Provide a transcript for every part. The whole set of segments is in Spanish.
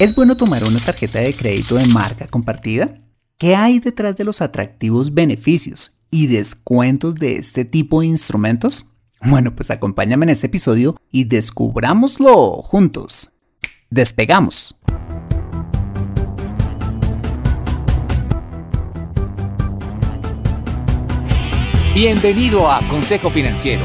¿Es bueno tomar una tarjeta de crédito de marca compartida? ¿Qué hay detrás de los atractivos beneficios y descuentos de este tipo de instrumentos? Bueno, pues acompáñame en este episodio y descubrámoslo juntos. Despegamos. Bienvenido a Consejo Financiero,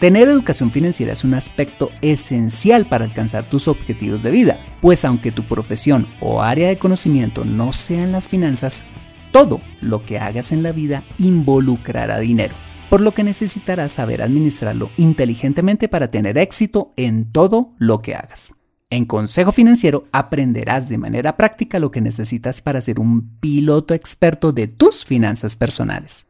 Tener educación financiera es un aspecto esencial para alcanzar tus objetivos de vida, pues aunque tu profesión o área de conocimiento no sean las finanzas, todo lo que hagas en la vida involucrará dinero, por lo que necesitarás saber administrarlo inteligentemente para tener éxito en todo lo que hagas. En Consejo Financiero aprenderás de manera práctica lo que necesitas para ser un piloto experto de tus finanzas personales.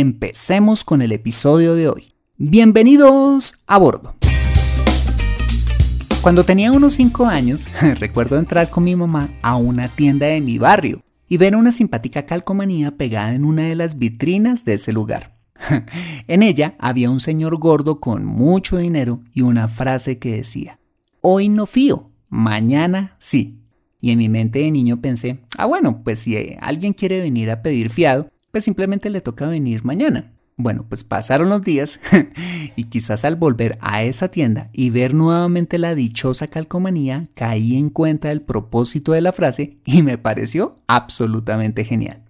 empecemos con el episodio de hoy. Bienvenidos a bordo. Cuando tenía unos 5 años, recuerdo entrar con mi mamá a una tienda de mi barrio y ver una simpática calcomanía pegada en una de las vitrinas de ese lugar. en ella había un señor gordo con mucho dinero y una frase que decía, hoy no fío, mañana sí. Y en mi mente de niño pensé, ah bueno, pues si alguien quiere venir a pedir fiado, pues simplemente le toca venir mañana. Bueno, pues pasaron los días y quizás al volver a esa tienda y ver nuevamente la dichosa calcomanía, caí en cuenta del propósito de la frase y me pareció absolutamente genial.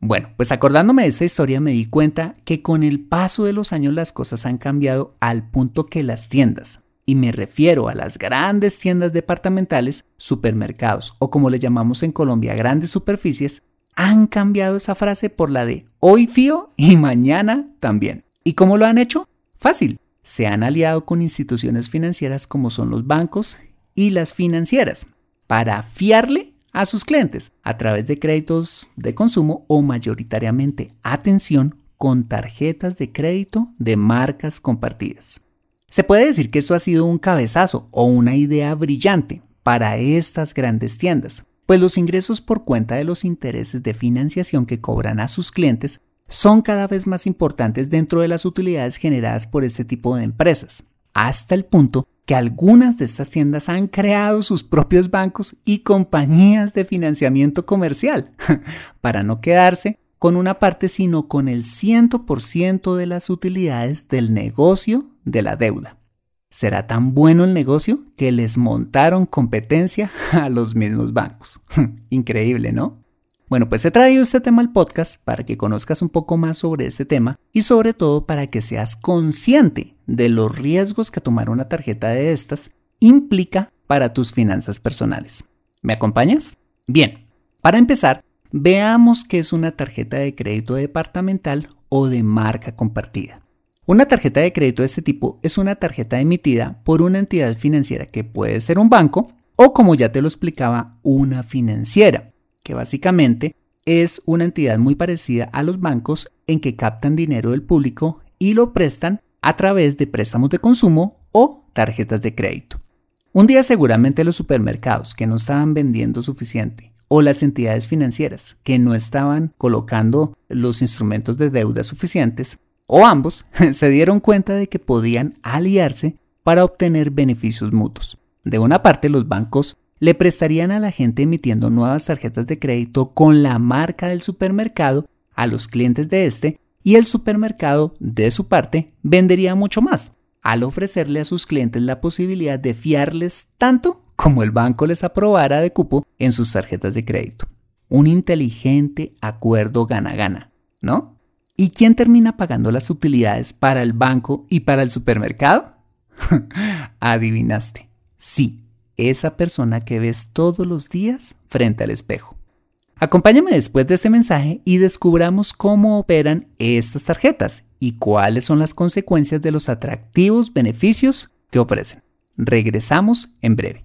Bueno, pues acordándome de esta historia me di cuenta que con el paso de los años las cosas han cambiado al punto que las tiendas, y me refiero a las grandes tiendas departamentales, supermercados o como le llamamos en Colombia grandes superficies, han cambiado esa frase por la de hoy fío y mañana también. ¿Y cómo lo han hecho? Fácil. Se han aliado con instituciones financieras como son los bancos y las financieras para fiarle a sus clientes a través de créditos de consumo o mayoritariamente, atención, con tarjetas de crédito de marcas compartidas. Se puede decir que esto ha sido un cabezazo o una idea brillante para estas grandes tiendas, pues los ingresos por cuenta de los intereses de financiación que cobran a sus clientes son cada vez más importantes dentro de las utilidades generadas por este tipo de empresas, hasta el punto que algunas de estas tiendas han creado sus propios bancos y compañías de financiamiento comercial, para no quedarse con una parte, sino con el 100% de las utilidades del negocio de la deuda. Será tan bueno el negocio que les montaron competencia a los mismos bancos. Increíble, ¿no? Bueno, pues he traído este tema al podcast para que conozcas un poco más sobre este tema y sobre todo para que seas consciente de los riesgos que tomar una tarjeta de estas implica para tus finanzas personales. ¿Me acompañas? Bien, para empezar, veamos qué es una tarjeta de crédito departamental o de marca compartida. Una tarjeta de crédito de este tipo es una tarjeta emitida por una entidad financiera que puede ser un banco o como ya te lo explicaba, una financiera, que básicamente es una entidad muy parecida a los bancos en que captan dinero del público y lo prestan a través de préstamos de consumo o tarjetas de crédito. Un día seguramente los supermercados que no estaban vendiendo suficiente o las entidades financieras que no estaban colocando los instrumentos de deuda suficientes, o ambos se dieron cuenta de que podían aliarse para obtener beneficios mutuos. De una parte, los bancos le prestarían a la gente emitiendo nuevas tarjetas de crédito con la marca del supermercado a los clientes de este y el supermercado, de su parte, vendería mucho más, al ofrecerle a sus clientes la posibilidad de fiarles tanto como el banco les aprobara de cupo en sus tarjetas de crédito. Un inteligente acuerdo gana-gana, ¿no? ¿Y quién termina pagando las utilidades para el banco y para el supermercado? Adivinaste. Sí, esa persona que ves todos los días frente al espejo. Acompáñame después de este mensaje y descubramos cómo operan estas tarjetas y cuáles son las consecuencias de los atractivos beneficios que ofrecen. Regresamos en breve.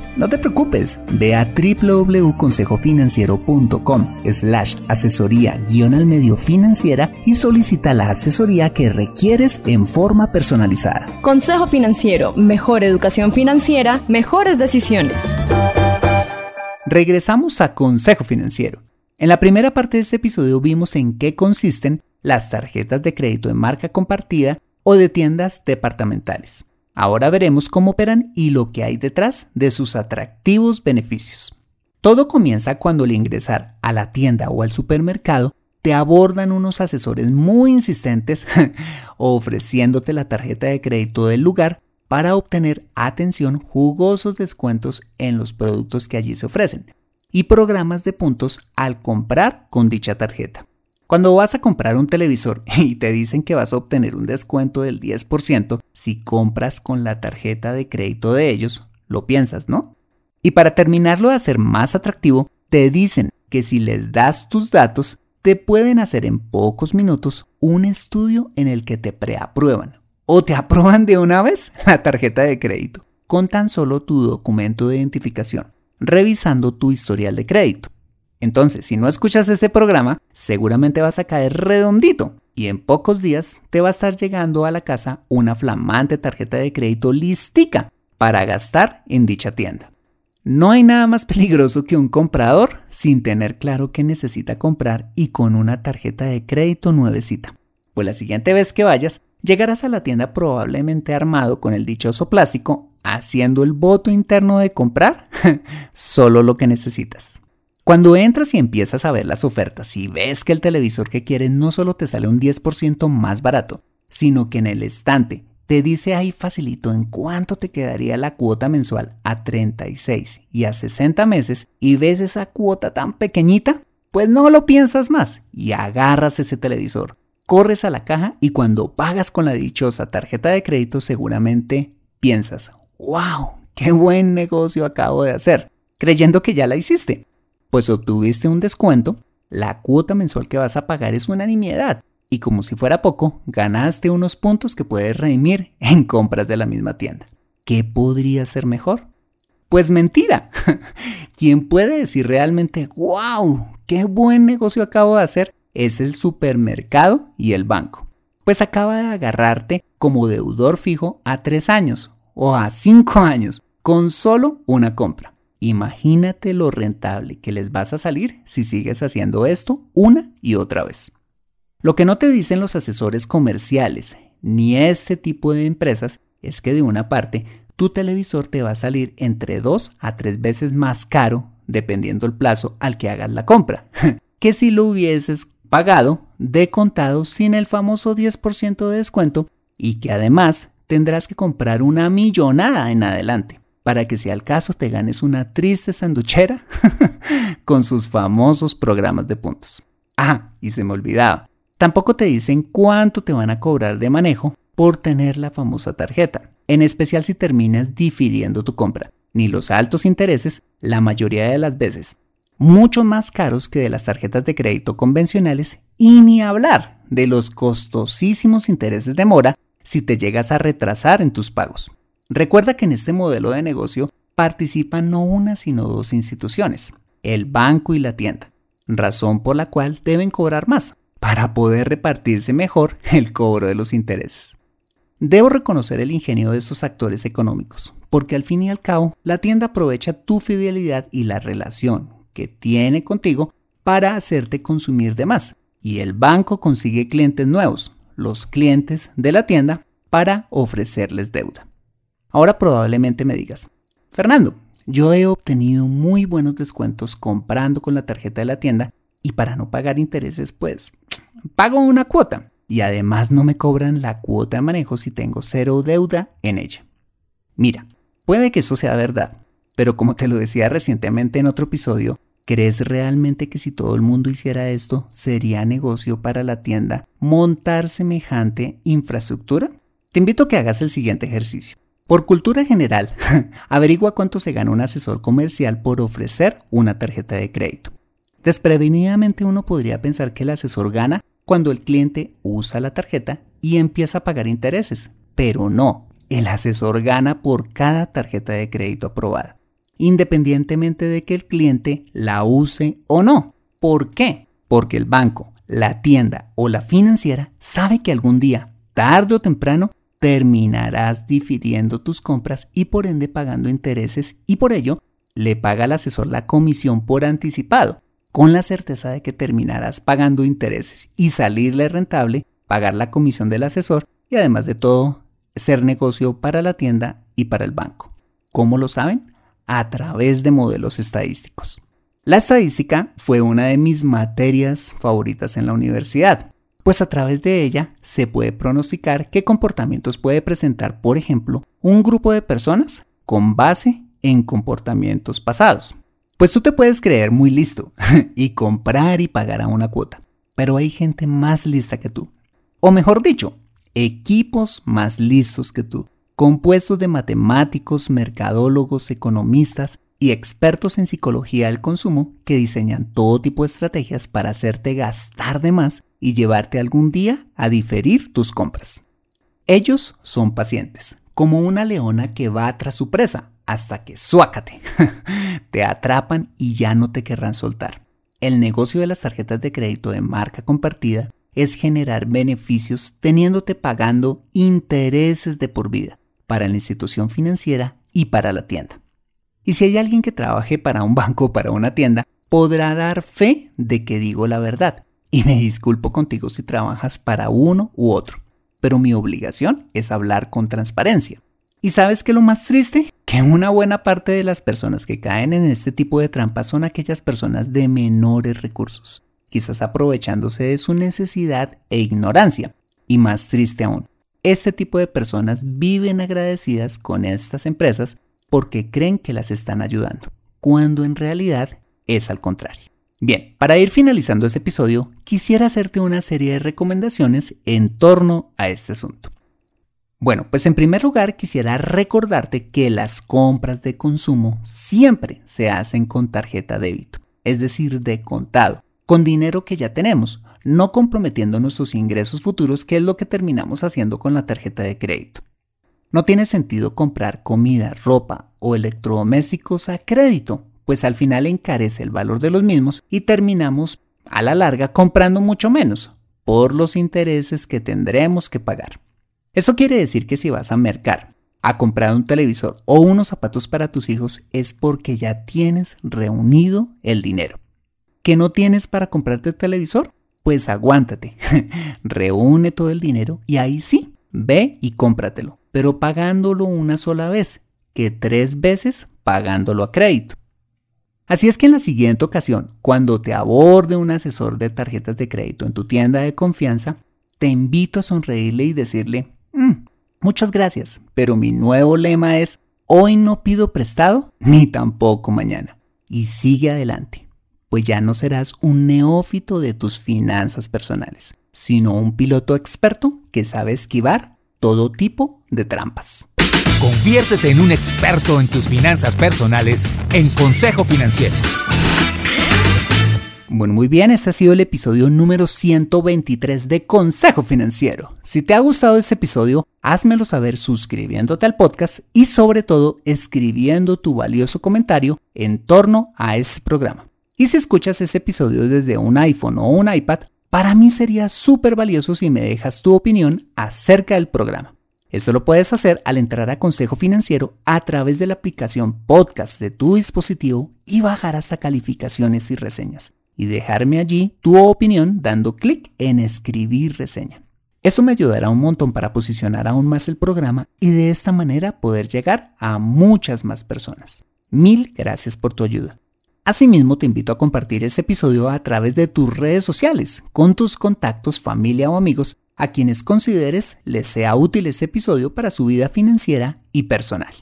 no te preocupes, ve a www.consejofinanciero.com slash asesoría guion al medio financiera y solicita la asesoría que requieres en forma personalizada. Consejo Financiero, mejor educación financiera, mejores decisiones. Regresamos a Consejo Financiero. En la primera parte de este episodio vimos en qué consisten las tarjetas de crédito de marca compartida o de tiendas departamentales. Ahora veremos cómo operan y lo que hay detrás de sus atractivos beneficios. Todo comienza cuando al ingresar a la tienda o al supermercado te abordan unos asesores muy insistentes ofreciéndote la tarjeta de crédito del lugar para obtener atención jugosos descuentos en los productos que allí se ofrecen y programas de puntos al comprar con dicha tarjeta. Cuando vas a comprar un televisor y te dicen que vas a obtener un descuento del 10% si compras con la tarjeta de crédito de ellos, lo piensas, ¿no? Y para terminarlo de hacer más atractivo, te dicen que si les das tus datos, te pueden hacer en pocos minutos un estudio en el que te preaprueban o te aprueban de una vez la tarjeta de crédito con tan solo tu documento de identificación, revisando tu historial de crédito. Entonces, si no escuchas ese programa, seguramente vas a caer redondito y en pocos días te va a estar llegando a la casa una flamante tarjeta de crédito listica para gastar en dicha tienda. No hay nada más peligroso que un comprador sin tener claro qué necesita comprar y con una tarjeta de crédito nuevecita. Pues la siguiente vez que vayas, llegarás a la tienda probablemente armado con el dichoso plástico, haciendo el voto interno de comprar solo lo que necesitas. Cuando entras y empiezas a ver las ofertas y ves que el televisor que quieres no solo te sale un 10% más barato, sino que en el estante te dice ahí facilito en cuánto te quedaría la cuota mensual a 36 y a 60 meses y ves esa cuota tan pequeñita, pues no lo piensas más y agarras ese televisor, corres a la caja y cuando pagas con la dichosa tarjeta de crédito seguramente piensas, wow, qué buen negocio acabo de hacer, creyendo que ya la hiciste pues obtuviste un descuento, la cuota mensual que vas a pagar es una nimiedad. Y como si fuera poco, ganaste unos puntos que puedes redimir en compras de la misma tienda. ¿Qué podría ser mejor? Pues mentira. Quien puede decir realmente, wow, qué buen negocio acabo de hacer, es el supermercado y el banco. Pues acaba de agarrarte como deudor fijo a tres años o a cinco años con solo una compra. Imagínate lo rentable que les vas a salir si sigues haciendo esto una y otra vez. Lo que no te dicen los asesores comerciales ni este tipo de empresas es que de una parte tu televisor te va a salir entre dos a tres veces más caro dependiendo el plazo al que hagas la compra, que si lo hubieses pagado de contado sin el famoso 10% de descuento y que además tendrás que comprar una millonada en adelante para que si al caso te ganes una triste sanduchera con sus famosos programas de puntos. Ah, y se me olvidaba, tampoco te dicen cuánto te van a cobrar de manejo por tener la famosa tarjeta, en especial si terminas difiriendo tu compra, ni los altos intereses la mayoría de las veces. mucho más caros que de las tarjetas de crédito convencionales y ni hablar de los costosísimos intereses de mora si te llegas a retrasar en tus pagos. Recuerda que en este modelo de negocio participan no una sino dos instituciones, el banco y la tienda, razón por la cual deben cobrar más, para poder repartirse mejor el cobro de los intereses. Debo reconocer el ingenio de estos actores económicos, porque al fin y al cabo la tienda aprovecha tu fidelidad y la relación que tiene contigo para hacerte consumir de más. Y el banco consigue clientes nuevos, los clientes de la tienda, para ofrecerles deuda. Ahora probablemente me digas, Fernando, yo he obtenido muy buenos descuentos comprando con la tarjeta de la tienda y para no pagar intereses, pues pago una cuota y además no me cobran la cuota de manejo si tengo cero deuda en ella. Mira, puede que eso sea verdad, pero como te lo decía recientemente en otro episodio, ¿crees realmente que si todo el mundo hiciera esto, sería negocio para la tienda montar semejante infraestructura? Te invito a que hagas el siguiente ejercicio. Por cultura general, averigua cuánto se gana un asesor comercial por ofrecer una tarjeta de crédito. Desprevenidamente uno podría pensar que el asesor gana cuando el cliente usa la tarjeta y empieza a pagar intereses, pero no, el asesor gana por cada tarjeta de crédito aprobada independientemente de que el cliente la use o no. ¿Por qué? Porque el banco, la tienda o la financiera sabe que algún día, tarde o temprano, terminarás difiriendo tus compras y por ende pagando intereses y por ello le paga al asesor la comisión por anticipado, con la certeza de que terminarás pagando intereses y salirle rentable, pagar la comisión del asesor y además de todo, ser negocio para la tienda y para el banco. ¿Cómo lo saben? a través de modelos estadísticos. La estadística fue una de mis materias favoritas en la universidad, pues a través de ella se puede pronosticar qué comportamientos puede presentar, por ejemplo, un grupo de personas con base en comportamientos pasados. Pues tú te puedes creer muy listo y comprar y pagar a una cuota, pero hay gente más lista que tú. O mejor dicho, equipos más listos que tú compuestos de matemáticos, mercadólogos, economistas y expertos en psicología del consumo que diseñan todo tipo de estrategias para hacerte gastar de más y llevarte algún día a diferir tus compras. Ellos son pacientes, como una leona que va tras su presa hasta que suácate. te atrapan y ya no te querrán soltar. El negocio de las tarjetas de crédito de marca compartida es generar beneficios teniéndote pagando intereses de por vida para la institución financiera y para la tienda. Y si hay alguien que trabaje para un banco o para una tienda, podrá dar fe de que digo la verdad. Y me disculpo contigo si trabajas para uno u otro, pero mi obligación es hablar con transparencia. ¿Y sabes qué lo más triste? Que una buena parte de las personas que caen en este tipo de trampas son aquellas personas de menores recursos, quizás aprovechándose de su necesidad e ignorancia. Y más triste aún, este tipo de personas viven agradecidas con estas empresas porque creen que las están ayudando, cuando en realidad es al contrario. Bien, para ir finalizando este episodio, quisiera hacerte una serie de recomendaciones en torno a este asunto. Bueno, pues en primer lugar quisiera recordarte que las compras de consumo siempre se hacen con tarjeta débito, es decir, de contado, con dinero que ya tenemos, no comprometiendo nuestros ingresos futuros, que es lo que terminamos haciendo con la tarjeta de crédito. No tiene sentido comprar comida, ropa o electrodomésticos a crédito, pues al final encarece el valor de los mismos y terminamos a la larga comprando mucho menos por los intereses que tendremos que pagar. Eso quiere decir que si vas a mercar a comprar un televisor o unos zapatos para tus hijos es porque ya tienes reunido el dinero. ¿Que no tienes para comprarte el televisor? pues aguántate, reúne todo el dinero y ahí sí, ve y cómpratelo, pero pagándolo una sola vez, que tres veces pagándolo a crédito. Así es que en la siguiente ocasión, cuando te aborde un asesor de tarjetas de crédito en tu tienda de confianza, te invito a sonreírle y decirle, mm, muchas gracias, pero mi nuevo lema es, hoy no pido prestado, ni tampoco mañana. Y sigue adelante pues ya no serás un neófito de tus finanzas personales, sino un piloto experto que sabe esquivar todo tipo de trampas. Conviértete en un experto en tus finanzas personales en Consejo Financiero. Bueno, muy bien, este ha sido el episodio número 123 de Consejo Financiero. Si te ha gustado este episodio, házmelo saber suscribiéndote al podcast y sobre todo escribiendo tu valioso comentario en torno a este programa. Y si escuchas este episodio desde un iPhone o un iPad, para mí sería súper valioso si me dejas tu opinión acerca del programa. Esto lo puedes hacer al entrar a Consejo Financiero a través de la aplicación podcast de tu dispositivo y bajar hasta calificaciones y reseñas y dejarme allí tu opinión dando clic en escribir reseña. Esto me ayudará un montón para posicionar aún más el programa y de esta manera poder llegar a muchas más personas. Mil gracias por tu ayuda. Asimismo, te invito a compartir este episodio a través de tus redes sociales, con tus contactos, familia o amigos, a quienes consideres les sea útil este episodio para su vida financiera y personal.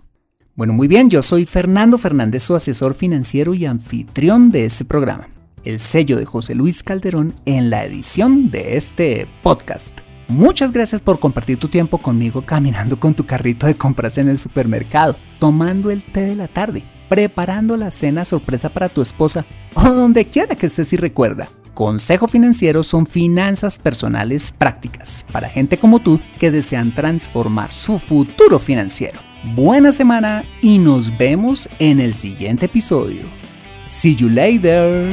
Bueno, muy bien, yo soy Fernando Fernández, su asesor financiero y anfitrión de este programa el sello de José Luis Calderón en la edición de este podcast. Muchas gracias por compartir tu tiempo conmigo caminando con tu carrito de compras en el supermercado, tomando el té de la tarde, preparando la cena sorpresa para tu esposa o donde quiera que estés y recuerda. Consejo Financiero son finanzas personales prácticas para gente como tú que desean transformar su futuro financiero. Buena semana y nos vemos en el siguiente episodio. See you later.